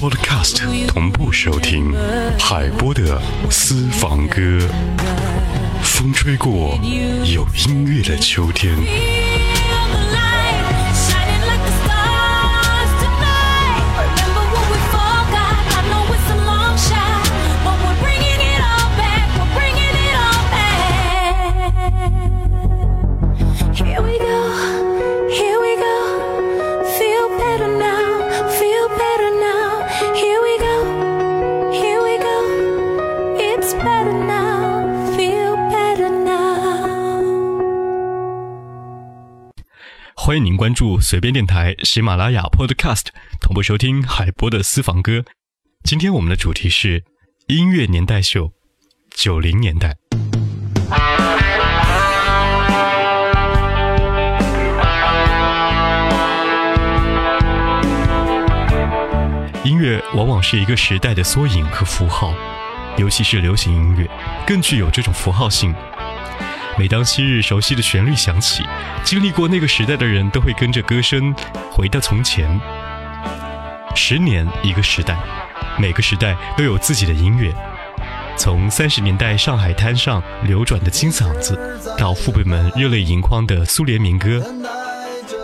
Podcast 同步收听海波的私房歌。风吹过有音乐的秋天，关注随便电台、喜马拉雅 Podcast 同步收听海波的私房歌。今天我们的主题是音乐年代秀，九零年代。音乐往往是一个时代的缩影和符号，尤其是流行音乐，更具有这种符号性。每当昔日熟悉的旋律响起，经历过那个时代的人都会跟着歌声回到从前。十年一个时代，每个时代都有自己的音乐。从三十年代上海滩上流转的金嗓子，到父辈们热泪盈眶的苏联民歌，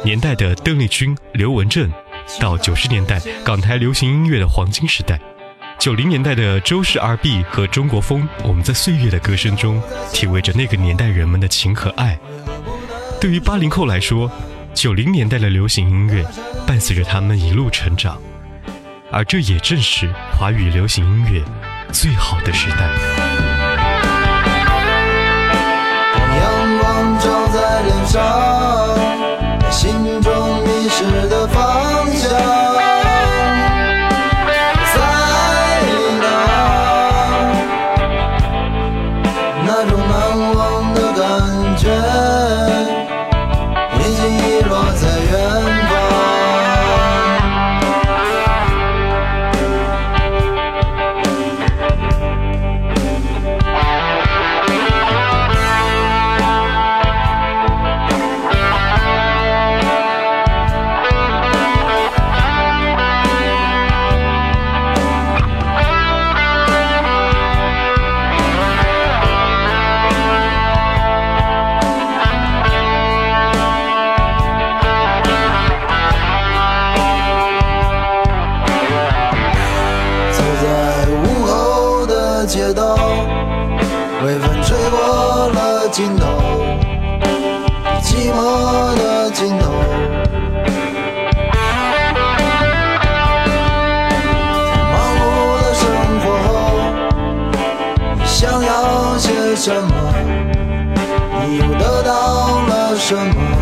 年代的邓丽君、刘文正，到九十年代港台流行音乐的黄金时代。九零年代的周氏 R&B 和中国风，我们在岁月的歌声中体味着那个年代人们的情和爱。对于八零后来说，九零年代的流行音乐伴随着他们一路成长，而这也正是华语流行音乐最好的时代。当阳光照在脸上，街道，微风吹过了尽头，寂寞的尽头。忙碌的生活后，想要些什么？你又得到了什么？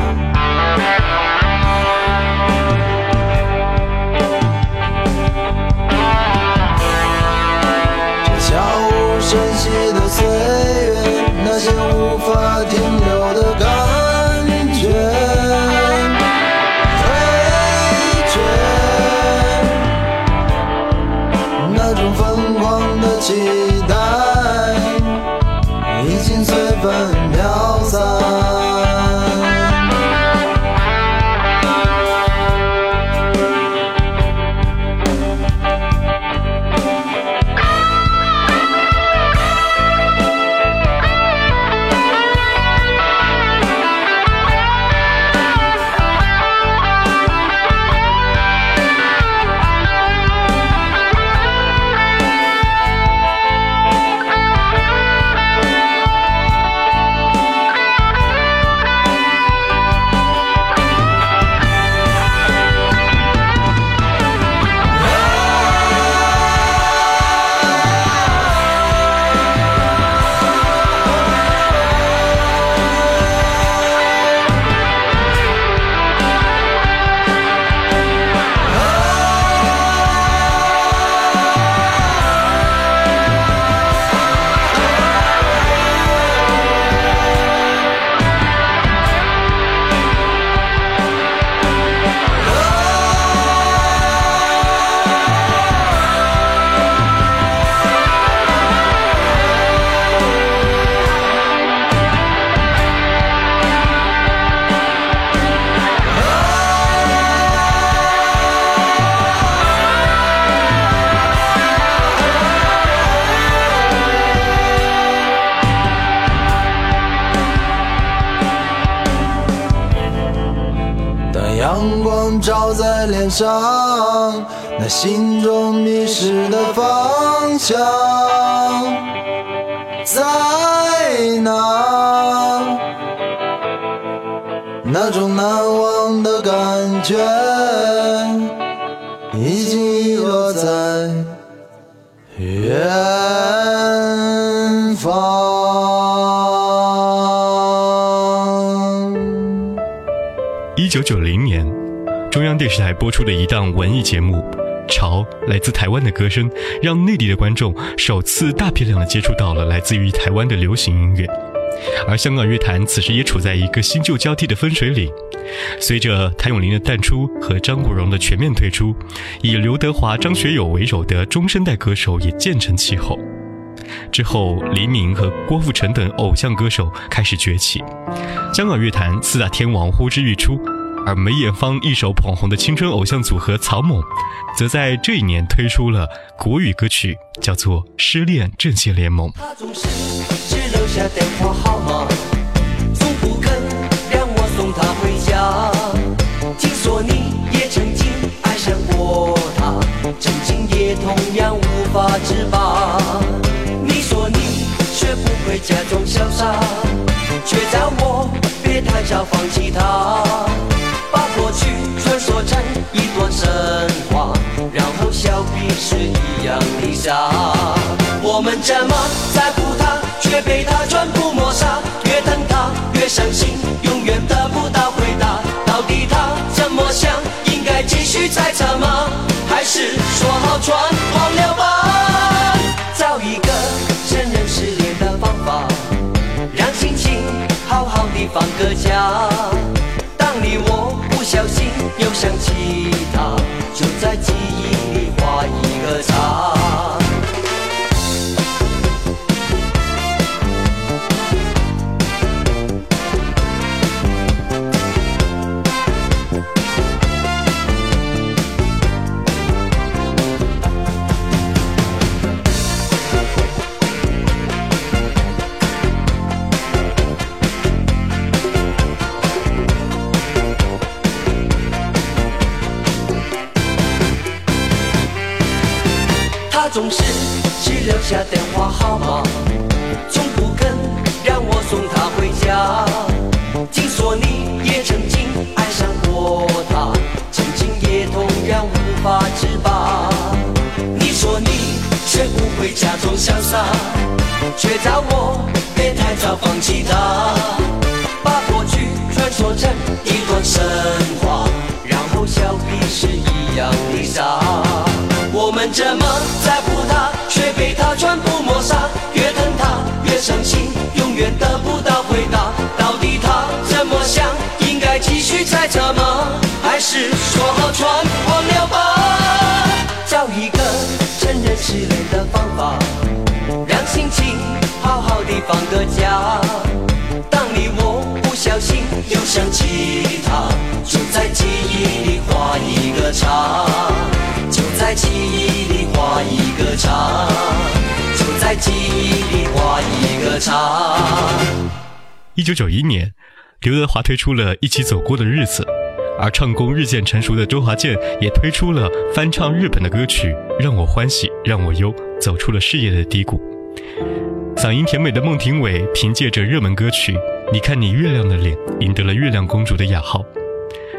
心随风飘散。上，那心中迷失的方向在哪？那种难忘的感觉，电视台播出的一档文艺节目《潮》，来自台湾的歌声，让内地的观众首次大批量的接触到了来自于台湾的流行音乐。而香港乐坛此时也处在一个新旧交替的分水岭。随着谭咏麟的淡出和张国荣的全面退出，以刘德华、张学友为首的中生代歌手也渐成气候。之后，黎明和郭富城等偶像歌手开始崛起，香港乐坛四大天王呼之欲出。而梅艳芳一手捧红的青春偶像组合草蜢，则在这一年推出了国语歌曲，叫做《失恋阵线联盟》。同样无法自拔。你说你学不会假装潇洒，却叫我别太早放弃他。去传说成一段神话，然后笑彼是一样的傻。我们这么在乎他，却被他全部抹杀。越疼他越伤心，永远得不到回答。到底他怎么想？应该继续猜测吗？还是说好全忘了吧？找一个承认失恋的方法，让心情好好的放个假。在记忆这么在乎他，却被他全部抹杀。越疼他越伤心，永远得不到回答。到底他怎么想？应该继续猜测吗？还是说好全忘了吧？找一个承认失恋的方法，让心情好好的放个假。当你我不小心又想起就在记忆里画一个叉。一九九一年，刘德华推出了一起走过的日子，而唱功日渐成熟的周华健也推出了翻唱日本的歌曲《让我欢喜让我忧》，走出了事业的低谷。嗓音甜美的孟庭苇凭借着热门歌曲《你看你月亮的脸》赢得了“月亮公主”的雅号。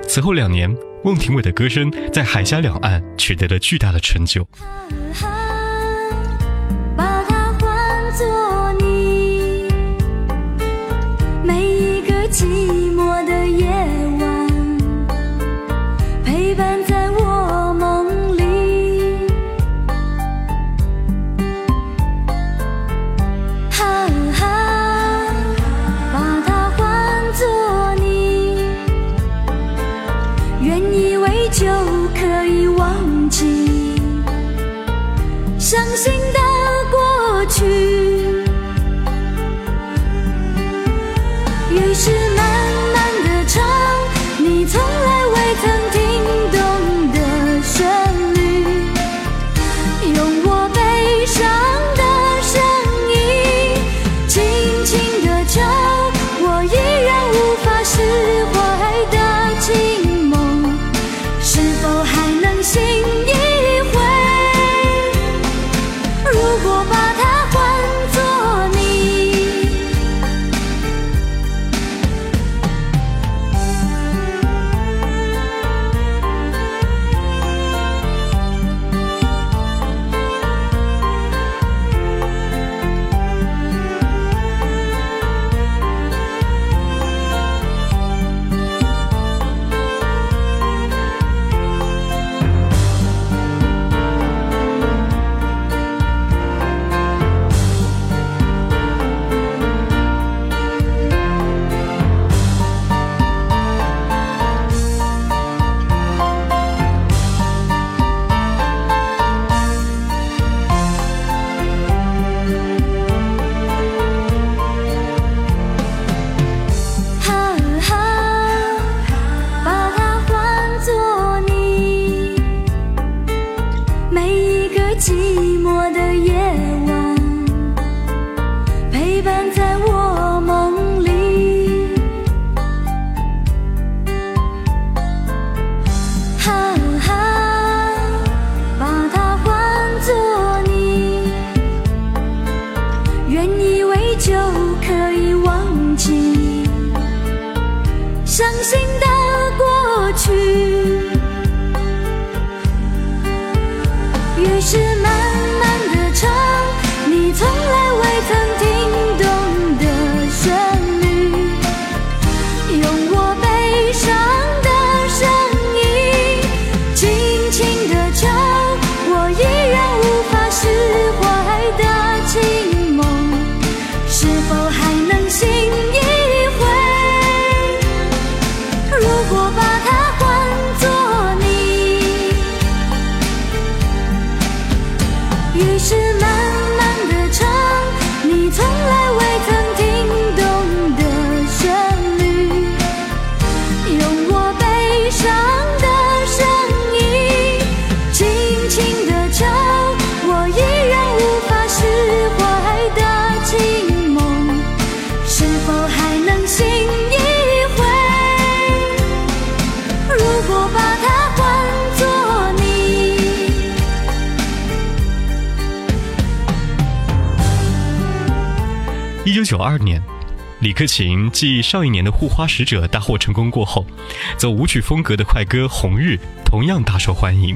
此后两年，孟庭苇的歌声在海峡两岸取得了巨大的成就。记忆。九二年，李克勤继上一年的《护花使者》大获成功过后，走舞曲风格的快歌《红日》同样大受欢迎，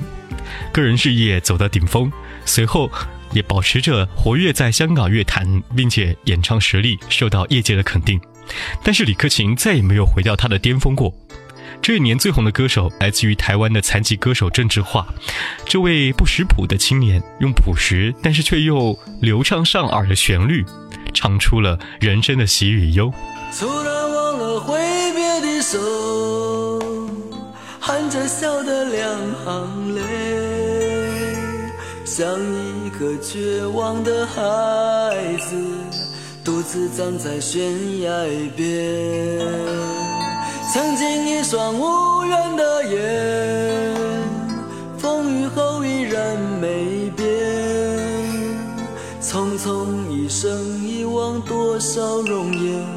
个人事业走到顶峰，随后也保持着活跃在香港乐坛，并且演唱实力受到业界的肯定。但是李克勤再也没有回到他的巅峰过。这一年最红的歌手来自于台湾的残疾歌手郑智化，这位不识谱的青年，用朴实但是却又流畅上耳的旋律，唱出了人生的喜与忧。突然忘了挥别的手，含着笑的两行泪，像一个绝望的孩子，独自站在悬崖边。曾经一双无怨的眼，风雨后依然没变。匆匆一生，多少容颜，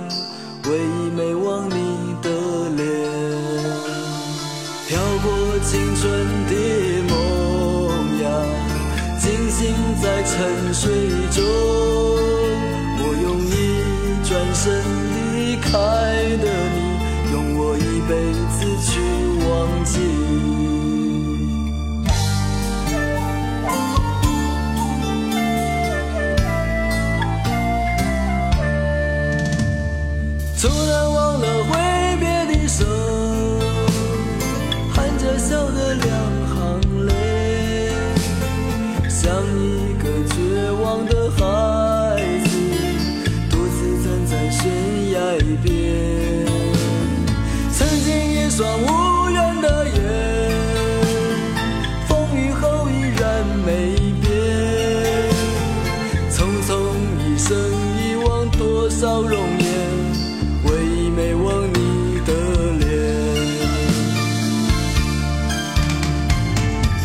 边。曾经一双无缘的眼，风雨后依然没变。匆匆一生，遗忘多少容颜，唯一没忘你的脸。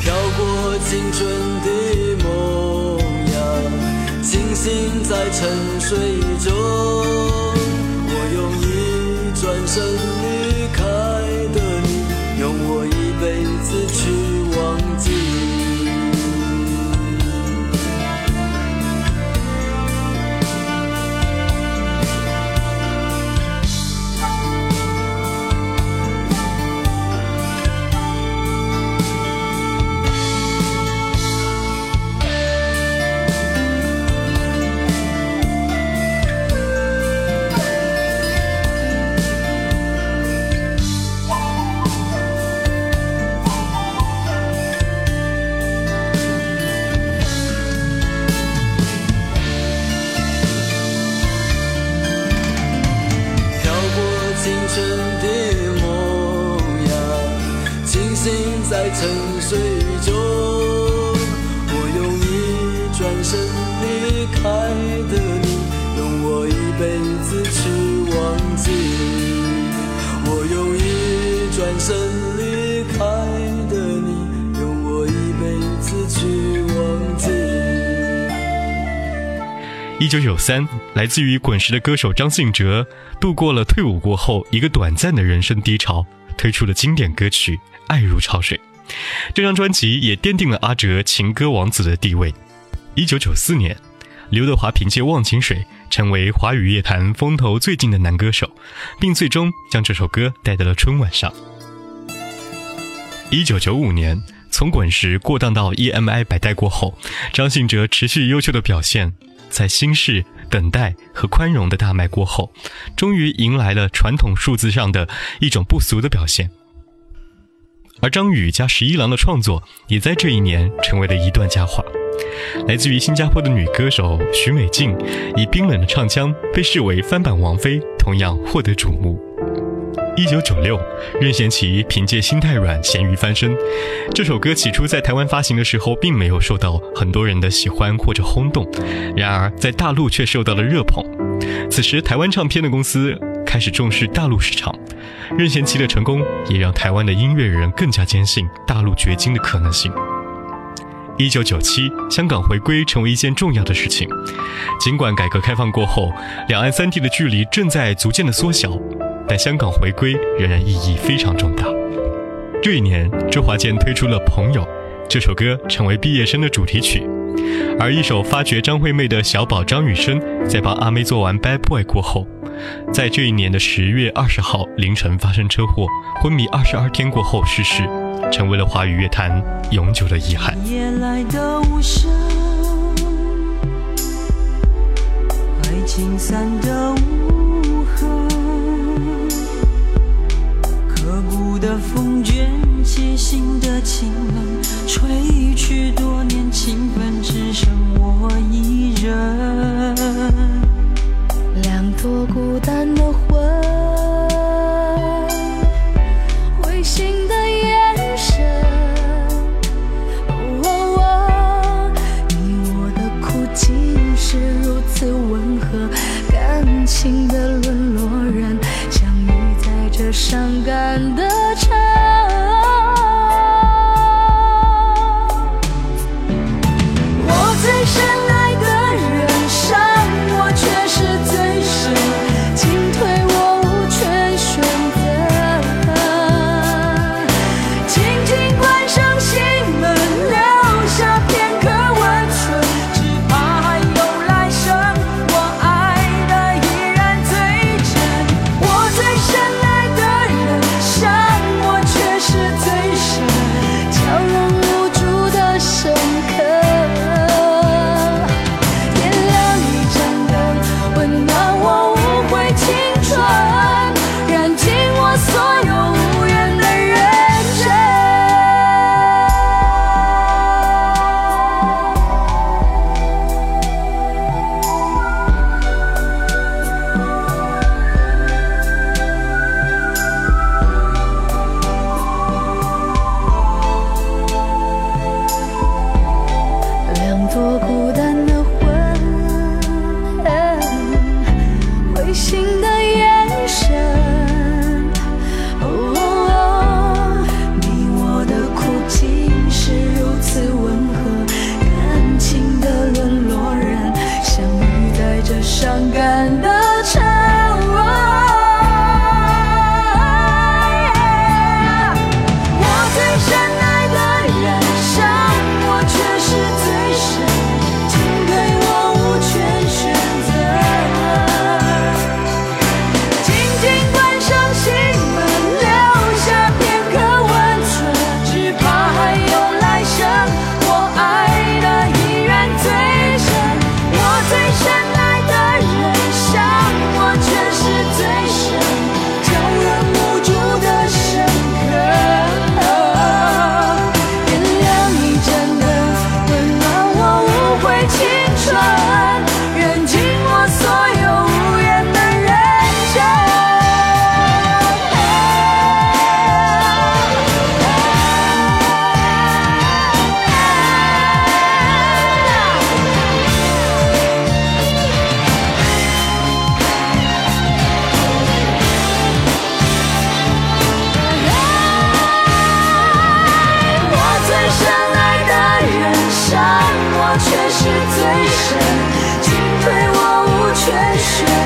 飘过青春的梦呀，清醒在沉睡中。一九九三，来自于滚石的歌手张信哲，度过了退伍过后一个短暂的人生低潮，推出了经典歌曲《爱如潮水》。这张专辑也奠定了阿哲情歌王子的地位。一九九四年，刘德华凭借《忘情水》成为华语乐坛风头最劲的男歌手，并最终将这首歌带到了春晚上。一九九五年，从滚石过档到 EMI 百代过后，张信哲持续优秀的表现，在心事、等待和宽容的大卖过后，终于迎来了传统数字上的一种不俗的表现。而张宇加十一郎的创作，也在这一年成为了一段佳话。来自于新加坡的女歌手徐美静，以冰冷的唱腔被视为翻版王菲，同样获得瞩目。一九九六，任贤齐凭借《心太软》咸鱼翻身。这首歌起初在台湾发行的时候，并没有受到很多人的喜欢或者轰动，然而在大陆却受到了热捧。此时，台湾唱片的公司开始重视大陆市场，任贤齐的成功也让台湾的音乐人更加坚信大陆掘金的可能性。一九九七，香港回归成为一件重要的事情。尽管改革开放过后，两岸三地的距离正在逐渐的缩小，但香港回归仍然意义非常重大。这一年，周华健推出了《朋友》这首歌，成为毕业生的主题曲。而一首发掘张惠妹的小宝张雨生，在帮阿妹做完《Bad Boy》过后，在这一年的十月二十号凌晨发生车祸，昏迷二十二天过后逝世，成为了华语乐坛永久的遗憾。夜来的无声，爱情散的无骨的风卷起心的清冷，吹去多年情分，只剩我一人。两朵孤单的魂，灰心的眼神。哦，你我的苦竟是如此温和，感情的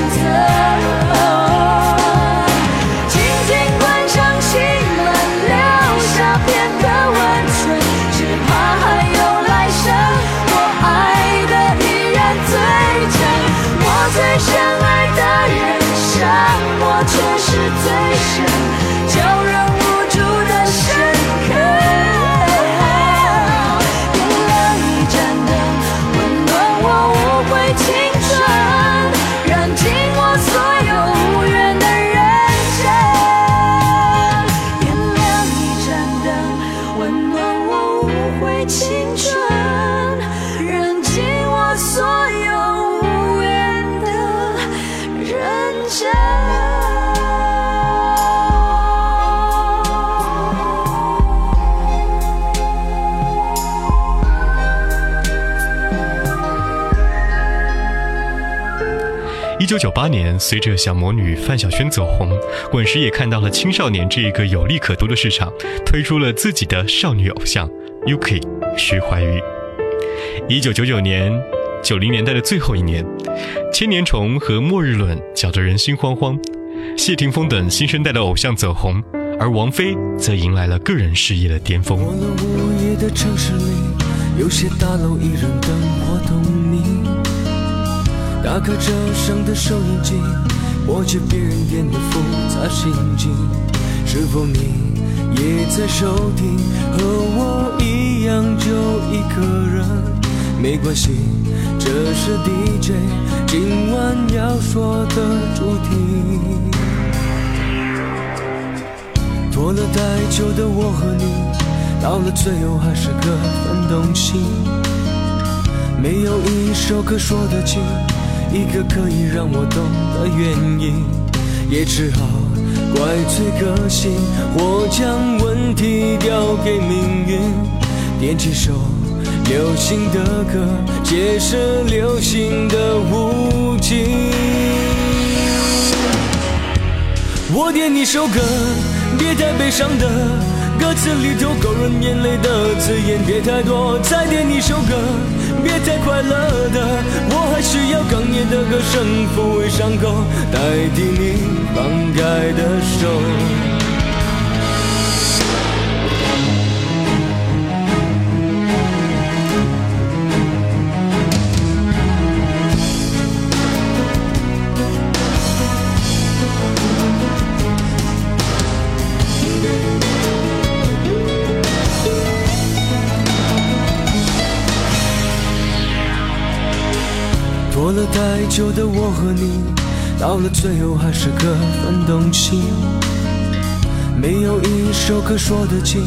center. 九九八年，随着小魔女范晓萱走红，滚石也看到了青少年这一个有利可图的市场，推出了自己的少女偶像 Yuki 徐怀钰。一九九九年，九零年代的最后一年，千年虫和末日论搅得人心惶惶，谢霆锋等新生代的偶像走红，而王菲则迎来了个人事业的巅峰。打开车上的收音机，播着别人点的复杂心境。是否你也在收听？和我一样就一个人，没关系，这是 DJ 今晚要说的主题。拖了太久的我和你，到了最后还是各分东西。没有一首歌说得清，一个可以让我懂的原因，也只好怪罪个性，或将问题丢给命运。点几首流行的歌，解释流行的无尽。我点一首歌，别太悲伤的，歌词里头勾人眼泪的字眼别太多。再点一首歌，别太快乐的，我还是要哽咽的歌声抚慰伤口，代替你放久的我和你，到了最后还是各分东西。没有一首歌说得清，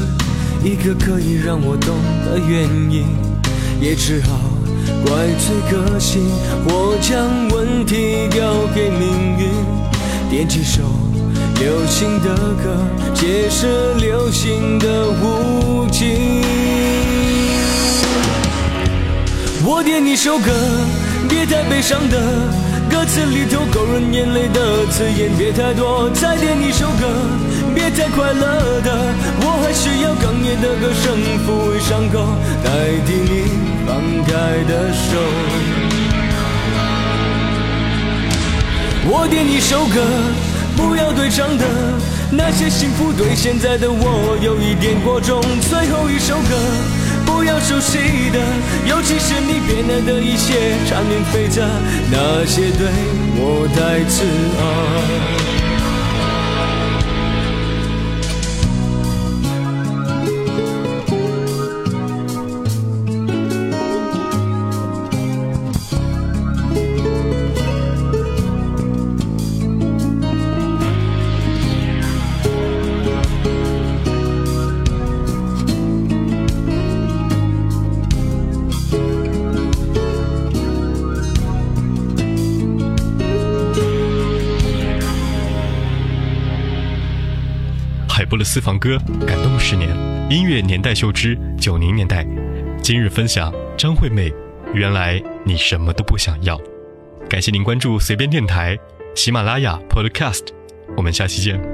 一个可以让我懂的原因，也只好怪罪个性，我将问题丢给命运。点几首流行的歌，解释流行的无尽。我点一首歌，别太悲伤的，歌词里头勾人眼泪的字眼别太多。再点一首歌，别太快乐的，我还需要哽咽的歌声抚慰伤口，代替你放开的手。我点一首歌，不要对唱的，那些幸福对现在的我有一点过重。最后一首歌。不要熟悉的，尤其是你变了的一切，缠绵悱恻，那些对我太刺耳。私房歌感动十年，音乐年代秀之九零年代。今日分享张惠妹，原来你什么都不想要。感谢您关注随便电台、喜马拉雅 Podcast，我们下期见。